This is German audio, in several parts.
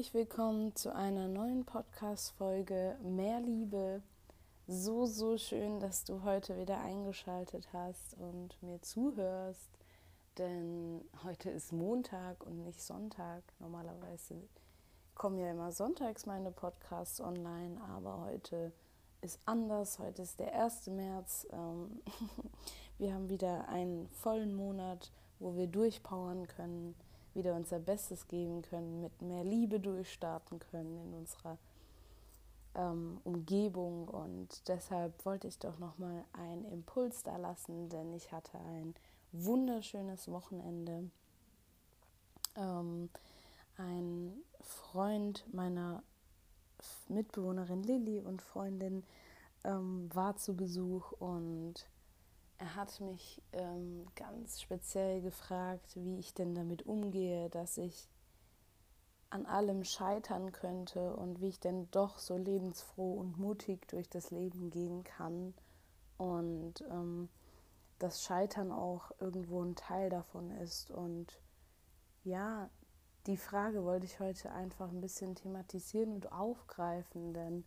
Herzlich willkommen zu einer neuen Podcast-Folge Mehr Liebe. So, so schön, dass du heute wieder eingeschaltet hast und mir zuhörst, denn heute ist Montag und nicht Sonntag. Normalerweise kommen ja immer sonntags meine Podcasts online, aber heute ist anders. Heute ist der 1. März. Ähm, wir haben wieder einen vollen Monat, wo wir durchpowern können wieder unser Bestes geben können, mit mehr Liebe durchstarten können in unserer ähm, Umgebung. Und deshalb wollte ich doch nochmal einen Impuls da lassen, denn ich hatte ein wunderschönes Wochenende. Ähm, ein Freund meiner Mitbewohnerin Lilly und Freundin ähm, war zu Besuch und er hat mich ähm, ganz speziell gefragt, wie ich denn damit umgehe, dass ich an allem scheitern könnte und wie ich denn doch so lebensfroh und mutig durch das Leben gehen kann und ähm, das Scheitern auch irgendwo ein Teil davon ist. Und ja, die Frage wollte ich heute einfach ein bisschen thematisieren und aufgreifen, denn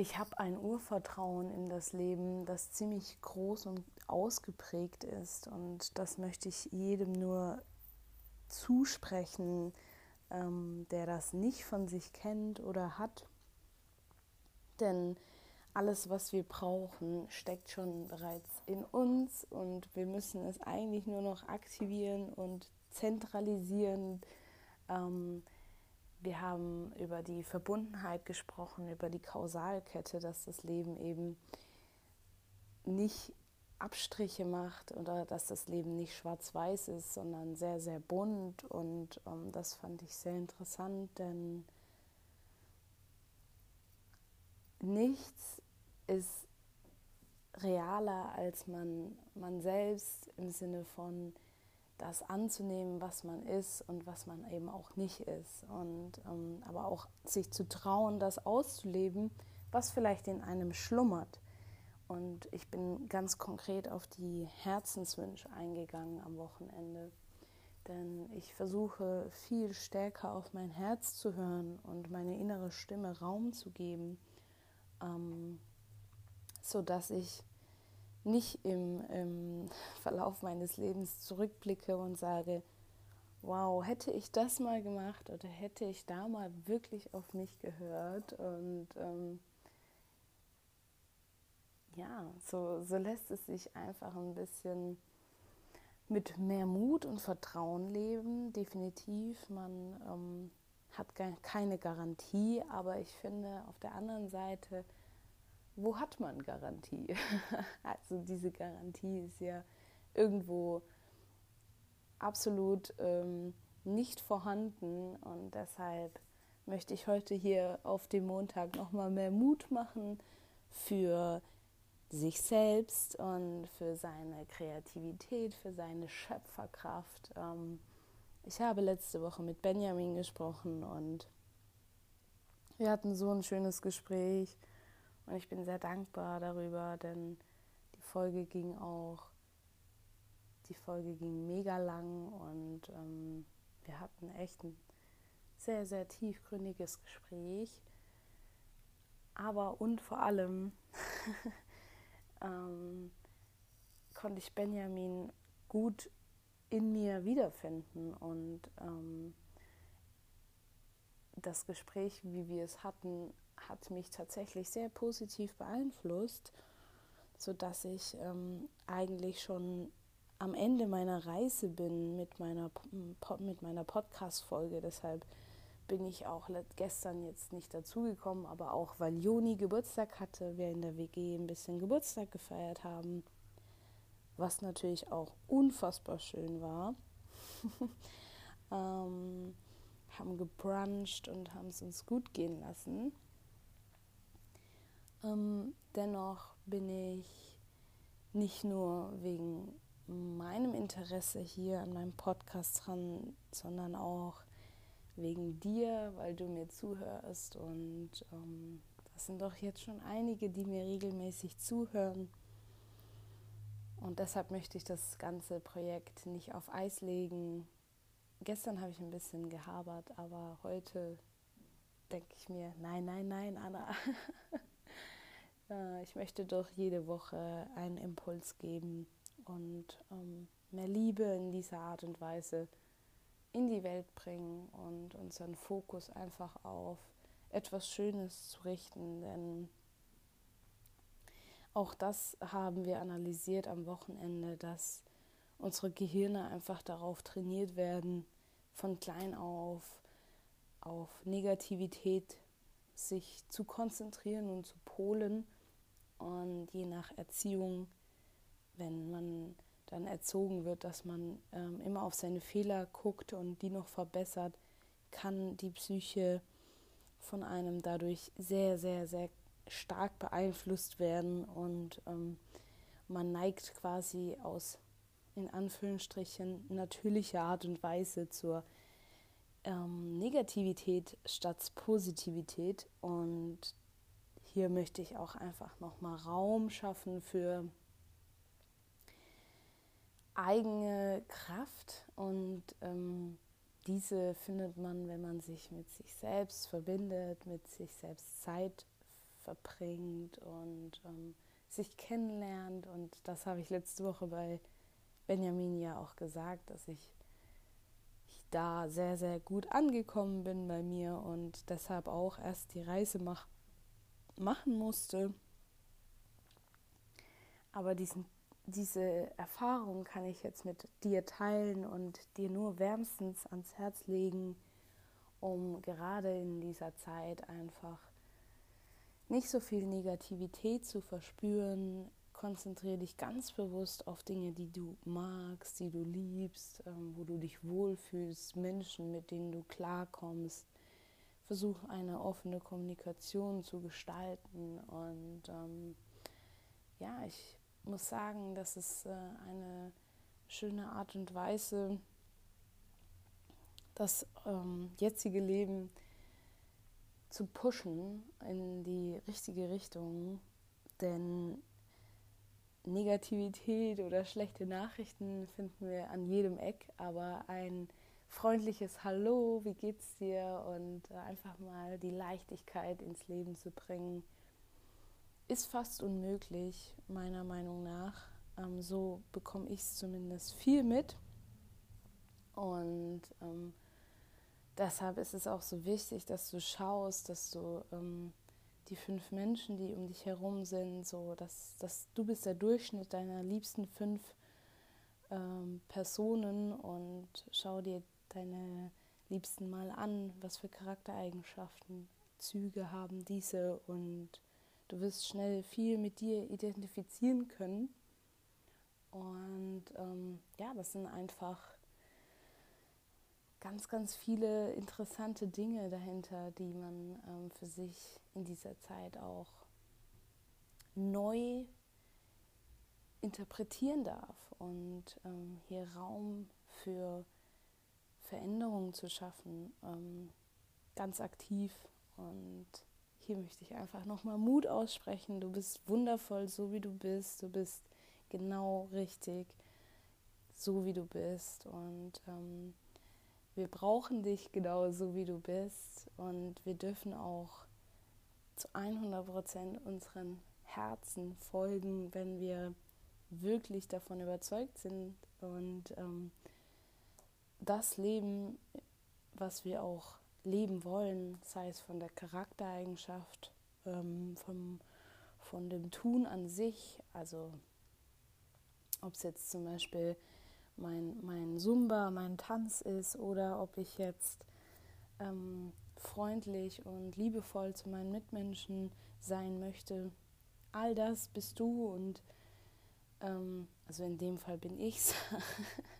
ich habe ein Urvertrauen in das Leben, das ziemlich groß und ausgeprägt ist. Und das möchte ich jedem nur zusprechen, ähm, der das nicht von sich kennt oder hat. Denn alles, was wir brauchen, steckt schon bereits in uns und wir müssen es eigentlich nur noch aktivieren und zentralisieren. Ähm, wir haben über die Verbundenheit gesprochen, über die Kausalkette, dass das Leben eben nicht Abstriche macht oder dass das Leben nicht schwarz-weiß ist, sondern sehr, sehr bunt. Und ähm, das fand ich sehr interessant, denn nichts ist realer als man, man selbst im Sinne von, das anzunehmen, was man ist und was man eben auch nicht ist. Und ähm, aber auch sich zu trauen, das auszuleben, was vielleicht in einem schlummert. Und ich bin ganz konkret auf die Herzenswünsche eingegangen am Wochenende. Denn ich versuche viel stärker auf mein Herz zu hören und meine innere Stimme Raum zu geben, ähm, sodass ich nicht im, im Verlauf meines Lebens zurückblicke und sage, wow, hätte ich das mal gemacht oder hätte ich da mal wirklich auf mich gehört und ähm, ja, so, so lässt es sich einfach ein bisschen mit mehr Mut und Vertrauen leben. Definitiv, man ähm, hat keine Garantie, aber ich finde auf der anderen Seite, wo hat man Garantie? also diese Garantie ist ja irgendwo absolut ähm, nicht vorhanden und deshalb möchte ich heute hier auf dem Montag nochmal mehr Mut machen für sich selbst und für seine Kreativität, für seine Schöpferkraft. Ähm, ich habe letzte Woche mit Benjamin gesprochen und wir hatten so ein schönes Gespräch und ich bin sehr dankbar darüber, denn die Folge ging auch, die Folge ging mega lang und ähm, wir hatten echt ein sehr, sehr tiefgründiges Gespräch. Aber und vor allem ähm, konnte ich Benjamin gut in mir wiederfinden und ähm, das Gespräch, wie wir es hatten, hat mich tatsächlich sehr positiv beeinflusst, sodass ich ähm, eigentlich schon am Ende meiner Reise bin mit meiner, mit meiner Podcast-Folge. Deshalb bin ich auch gestern jetzt nicht dazugekommen, aber auch weil Joni Geburtstag hatte, wir in der WG ein bisschen Geburtstag gefeiert haben, was natürlich auch unfassbar schön war. ähm, haben gebruncht und haben es uns gut gehen lassen. Ähm, dennoch bin ich nicht nur wegen meinem Interesse hier an meinem Podcast dran, sondern auch wegen dir, weil du mir zuhörst. Und ähm, das sind doch jetzt schon einige, die mir regelmäßig zuhören. Und deshalb möchte ich das ganze Projekt nicht auf Eis legen, gestern habe ich ein bisschen gehabert, aber heute denke ich mir, nein, nein, nein, Anna. ich möchte doch jede Woche einen Impuls geben und ähm, mehr Liebe in dieser Art und Weise in die Welt bringen und unseren Fokus einfach auf etwas Schönes zu richten. Denn auch das haben wir analysiert am Wochenende, dass unsere Gehirne einfach darauf trainiert werden, von klein auf auf Negativität sich zu konzentrieren und zu polen. Und je nach Erziehung, wenn man dann erzogen wird, dass man ähm, immer auf seine Fehler guckt und die noch verbessert, kann die Psyche von einem dadurch sehr, sehr, sehr stark beeinflusst werden und ähm, man neigt quasi aus in Anführungsstrichen natürlicher Art und Weise zur ähm, Negativität statt Positivität. Und hier möchte ich auch einfach nochmal Raum schaffen für eigene Kraft und ähm, diese findet man, wenn man sich mit sich selbst verbindet, mit sich selbst Zeit verbringt und ähm, sich kennenlernt. Und das habe ich letzte Woche bei Benjamin ja auch gesagt, dass ich, ich da sehr, sehr gut angekommen bin bei mir und deshalb auch erst die Reise mach, machen musste. Aber diesen diese Erfahrung kann ich jetzt mit dir teilen und dir nur wärmstens ans Herz legen, um gerade in dieser Zeit einfach nicht so viel Negativität zu verspüren. Konzentriere dich ganz bewusst auf Dinge, die du magst, die du liebst, ähm, wo du dich wohlfühlst, Menschen, mit denen du klarkommst. Versuch eine offene Kommunikation zu gestalten und ähm, ja, ich muss sagen, das ist äh, eine schöne Art und Weise, das ähm, jetzige Leben zu pushen in die richtige Richtung. Denn Negativität oder schlechte Nachrichten finden wir an jedem Eck, aber ein freundliches Hallo, wie geht's dir und äh, einfach mal die Leichtigkeit ins Leben zu bringen ist fast unmöglich, meiner Meinung nach. Ähm, so bekomme ich es zumindest viel mit. Und ähm, deshalb ist es auch so wichtig, dass du schaust, dass du ähm, die fünf Menschen, die um dich herum sind, so dass, dass du bist der Durchschnitt deiner liebsten fünf ähm, Personen und schau dir deine Liebsten mal an, was für Charaktereigenschaften, Züge haben diese und Du wirst schnell viel mit dir identifizieren können. Und ähm, ja, das sind einfach ganz, ganz viele interessante Dinge dahinter, die man ähm, für sich in dieser Zeit auch neu interpretieren darf und ähm, hier Raum für Veränderungen zu schaffen, ähm, ganz aktiv und hier möchte ich einfach nochmal Mut aussprechen. Du bist wundervoll, so wie du bist. Du bist genau richtig, so wie du bist. Und ähm, wir brauchen dich genau so, wie du bist. Und wir dürfen auch zu 100 Prozent unseren Herzen folgen, wenn wir wirklich davon überzeugt sind und ähm, das Leben, was wir auch leben wollen, sei es von der Charaktereigenschaft, ähm, vom, von dem Tun an sich, also ob es jetzt zum Beispiel mein, mein Zumba, mein Tanz ist oder ob ich jetzt ähm, freundlich und liebevoll zu meinen Mitmenschen sein möchte. All das bist du und ähm, also in dem Fall bin ich's.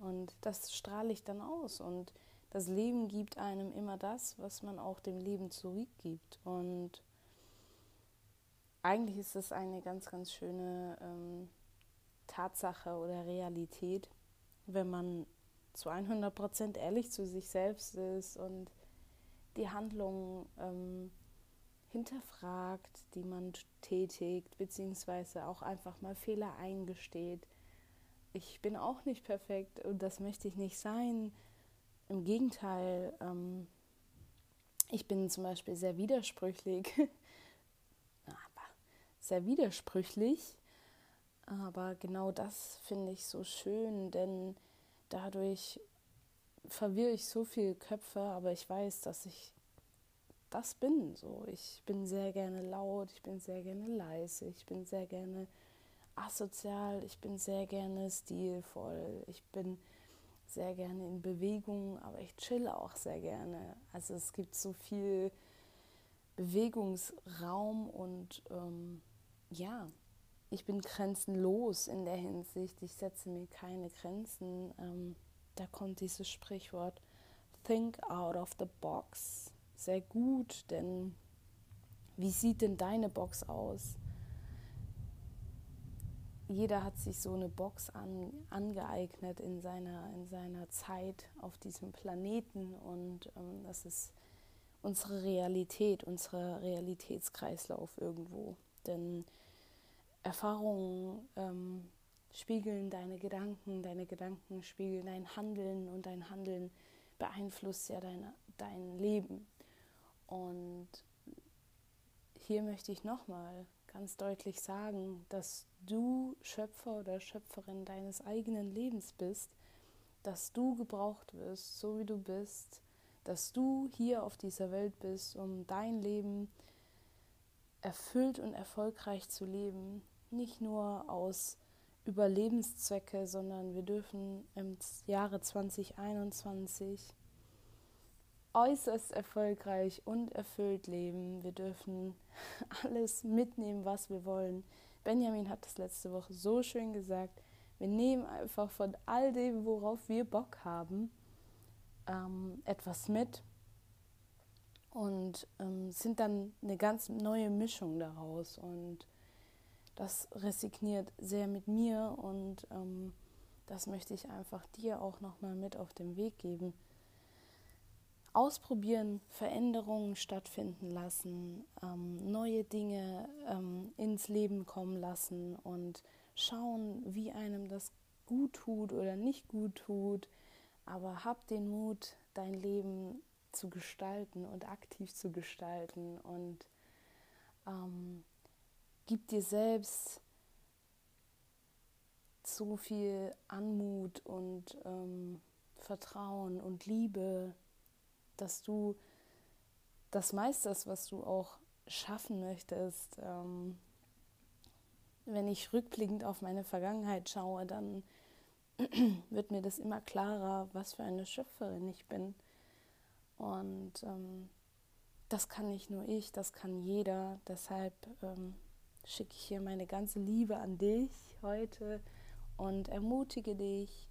und das strahle ich dann aus. Und das Leben gibt einem immer das, was man auch dem Leben zurückgibt. Und eigentlich ist das eine ganz, ganz schöne ähm, Tatsache oder Realität, wenn man zu 100 Prozent ehrlich zu sich selbst ist und die Handlungen ähm, hinterfragt, die man tätigt, beziehungsweise auch einfach mal Fehler eingesteht, ich bin auch nicht perfekt und das möchte ich nicht sein. Im Gegenteil, ähm, ich bin zum Beispiel sehr widersprüchlich, sehr widersprüchlich, aber genau das finde ich so schön, denn dadurch verwirre ich so viele Köpfe, aber ich weiß, dass ich das bin. So, ich bin sehr gerne laut, ich bin sehr gerne leise, ich bin sehr gerne asozial, ich bin sehr gerne stilvoll, ich bin sehr gerne in Bewegung, aber ich chill auch sehr gerne. Also es gibt so viel Bewegungsraum und ähm, ja, ich bin grenzenlos in der Hinsicht. Ich setze mir keine Grenzen. Ähm, da kommt dieses Sprichwort Think out of the box sehr gut, denn wie sieht denn deine Box aus? Jeder hat sich so eine Box an, angeeignet in seiner, in seiner Zeit auf diesem Planeten und ähm, das ist unsere Realität, unser Realitätskreislauf irgendwo. Denn Erfahrungen ähm, spiegeln deine Gedanken, deine Gedanken spiegeln dein Handeln und dein Handeln beeinflusst ja deine, dein Leben. Und hier möchte ich nochmal ganz deutlich sagen, dass du Schöpfer oder Schöpferin deines eigenen Lebens bist, dass du gebraucht wirst, so wie du bist, dass du hier auf dieser Welt bist, um dein Leben erfüllt und erfolgreich zu leben, nicht nur aus Überlebenszwecke, sondern wir dürfen im Jahre 2021 äußerst erfolgreich und erfüllt leben. Wir dürfen alles mitnehmen, was wir wollen. Benjamin hat das letzte Woche so schön gesagt. Wir nehmen einfach von all dem, worauf wir Bock haben, ähm, etwas mit und ähm, sind dann eine ganz neue Mischung daraus. Und das resigniert sehr mit mir und ähm, das möchte ich einfach dir auch nochmal mit auf den Weg geben ausprobieren, Veränderungen stattfinden lassen, ähm, neue Dinge ähm, ins Leben kommen lassen und schauen, wie einem das gut tut oder nicht gut tut. Aber hab den Mut, dein Leben zu gestalten und aktiv zu gestalten und ähm, gib dir selbst so viel Anmut und ähm, Vertrauen und Liebe dass du das meisterst, was du auch schaffen möchtest. Ähm, wenn ich rückblickend auf meine Vergangenheit schaue, dann wird mir das immer klarer, was für eine Schöpferin ich bin. Und ähm, das kann nicht nur ich, das kann jeder. Deshalb ähm, schicke ich hier meine ganze Liebe an dich heute und ermutige dich,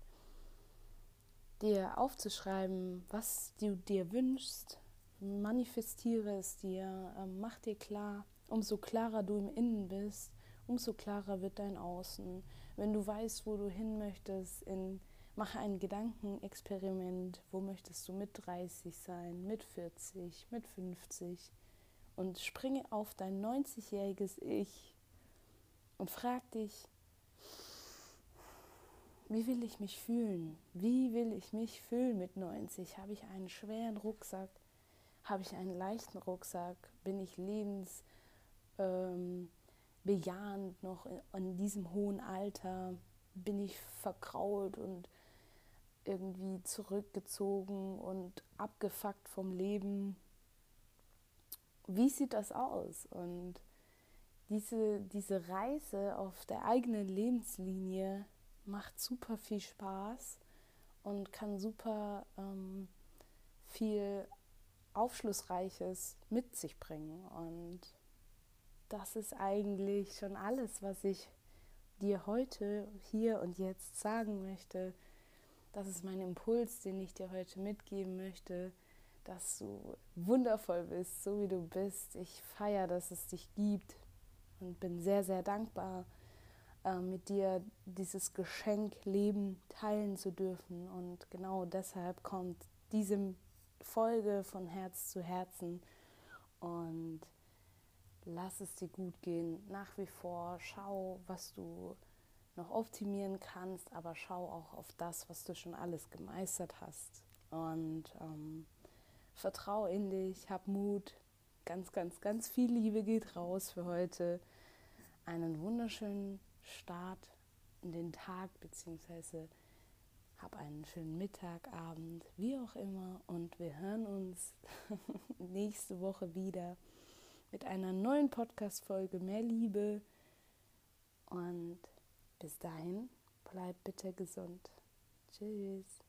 dir aufzuschreiben, was du dir wünschst, manifestiere es dir, ähm, mach dir klar, umso klarer du im Innen bist, umso klarer wird dein Außen. Wenn du weißt, wo du hin möchtest, in, mache ein Gedankenexperiment, wo möchtest du mit 30 sein, mit 40, mit 50 und springe auf dein 90-jähriges Ich und frag dich, wie will ich mich fühlen? Wie will ich mich fühlen mit 90? Habe ich einen schweren Rucksack? Habe ich einen leichten Rucksack? Bin ich lebensbejahend ähm, noch in, in diesem hohen Alter? Bin ich verkraut und irgendwie zurückgezogen und abgefuckt vom Leben? Wie sieht das aus? Und diese, diese Reise auf der eigenen Lebenslinie macht super viel Spaß und kann super ähm, viel Aufschlussreiches mit sich bringen. Und das ist eigentlich schon alles, was ich dir heute, hier und jetzt sagen möchte. Das ist mein Impuls, den ich dir heute mitgeben möchte, dass du wundervoll bist, so wie du bist. Ich feiere, dass es dich gibt und bin sehr, sehr dankbar äh, mit dir dieses Geschenk Leben teilen zu dürfen. Und genau deshalb kommt diese Folge von Herz zu Herzen. Und lass es dir gut gehen. Nach wie vor schau, was du noch optimieren kannst, aber schau auch auf das, was du schon alles gemeistert hast. Und ähm, vertrau in dich, hab Mut. Ganz, ganz, ganz viel Liebe geht raus für heute. Einen wunderschönen Start in den Tag, beziehungsweise hab einen schönen Mittag, Abend, wie auch immer. Und wir hören uns nächste Woche wieder mit einer neuen Podcast-Folge Mehr Liebe. Und bis dahin, bleib bitte gesund. Tschüss.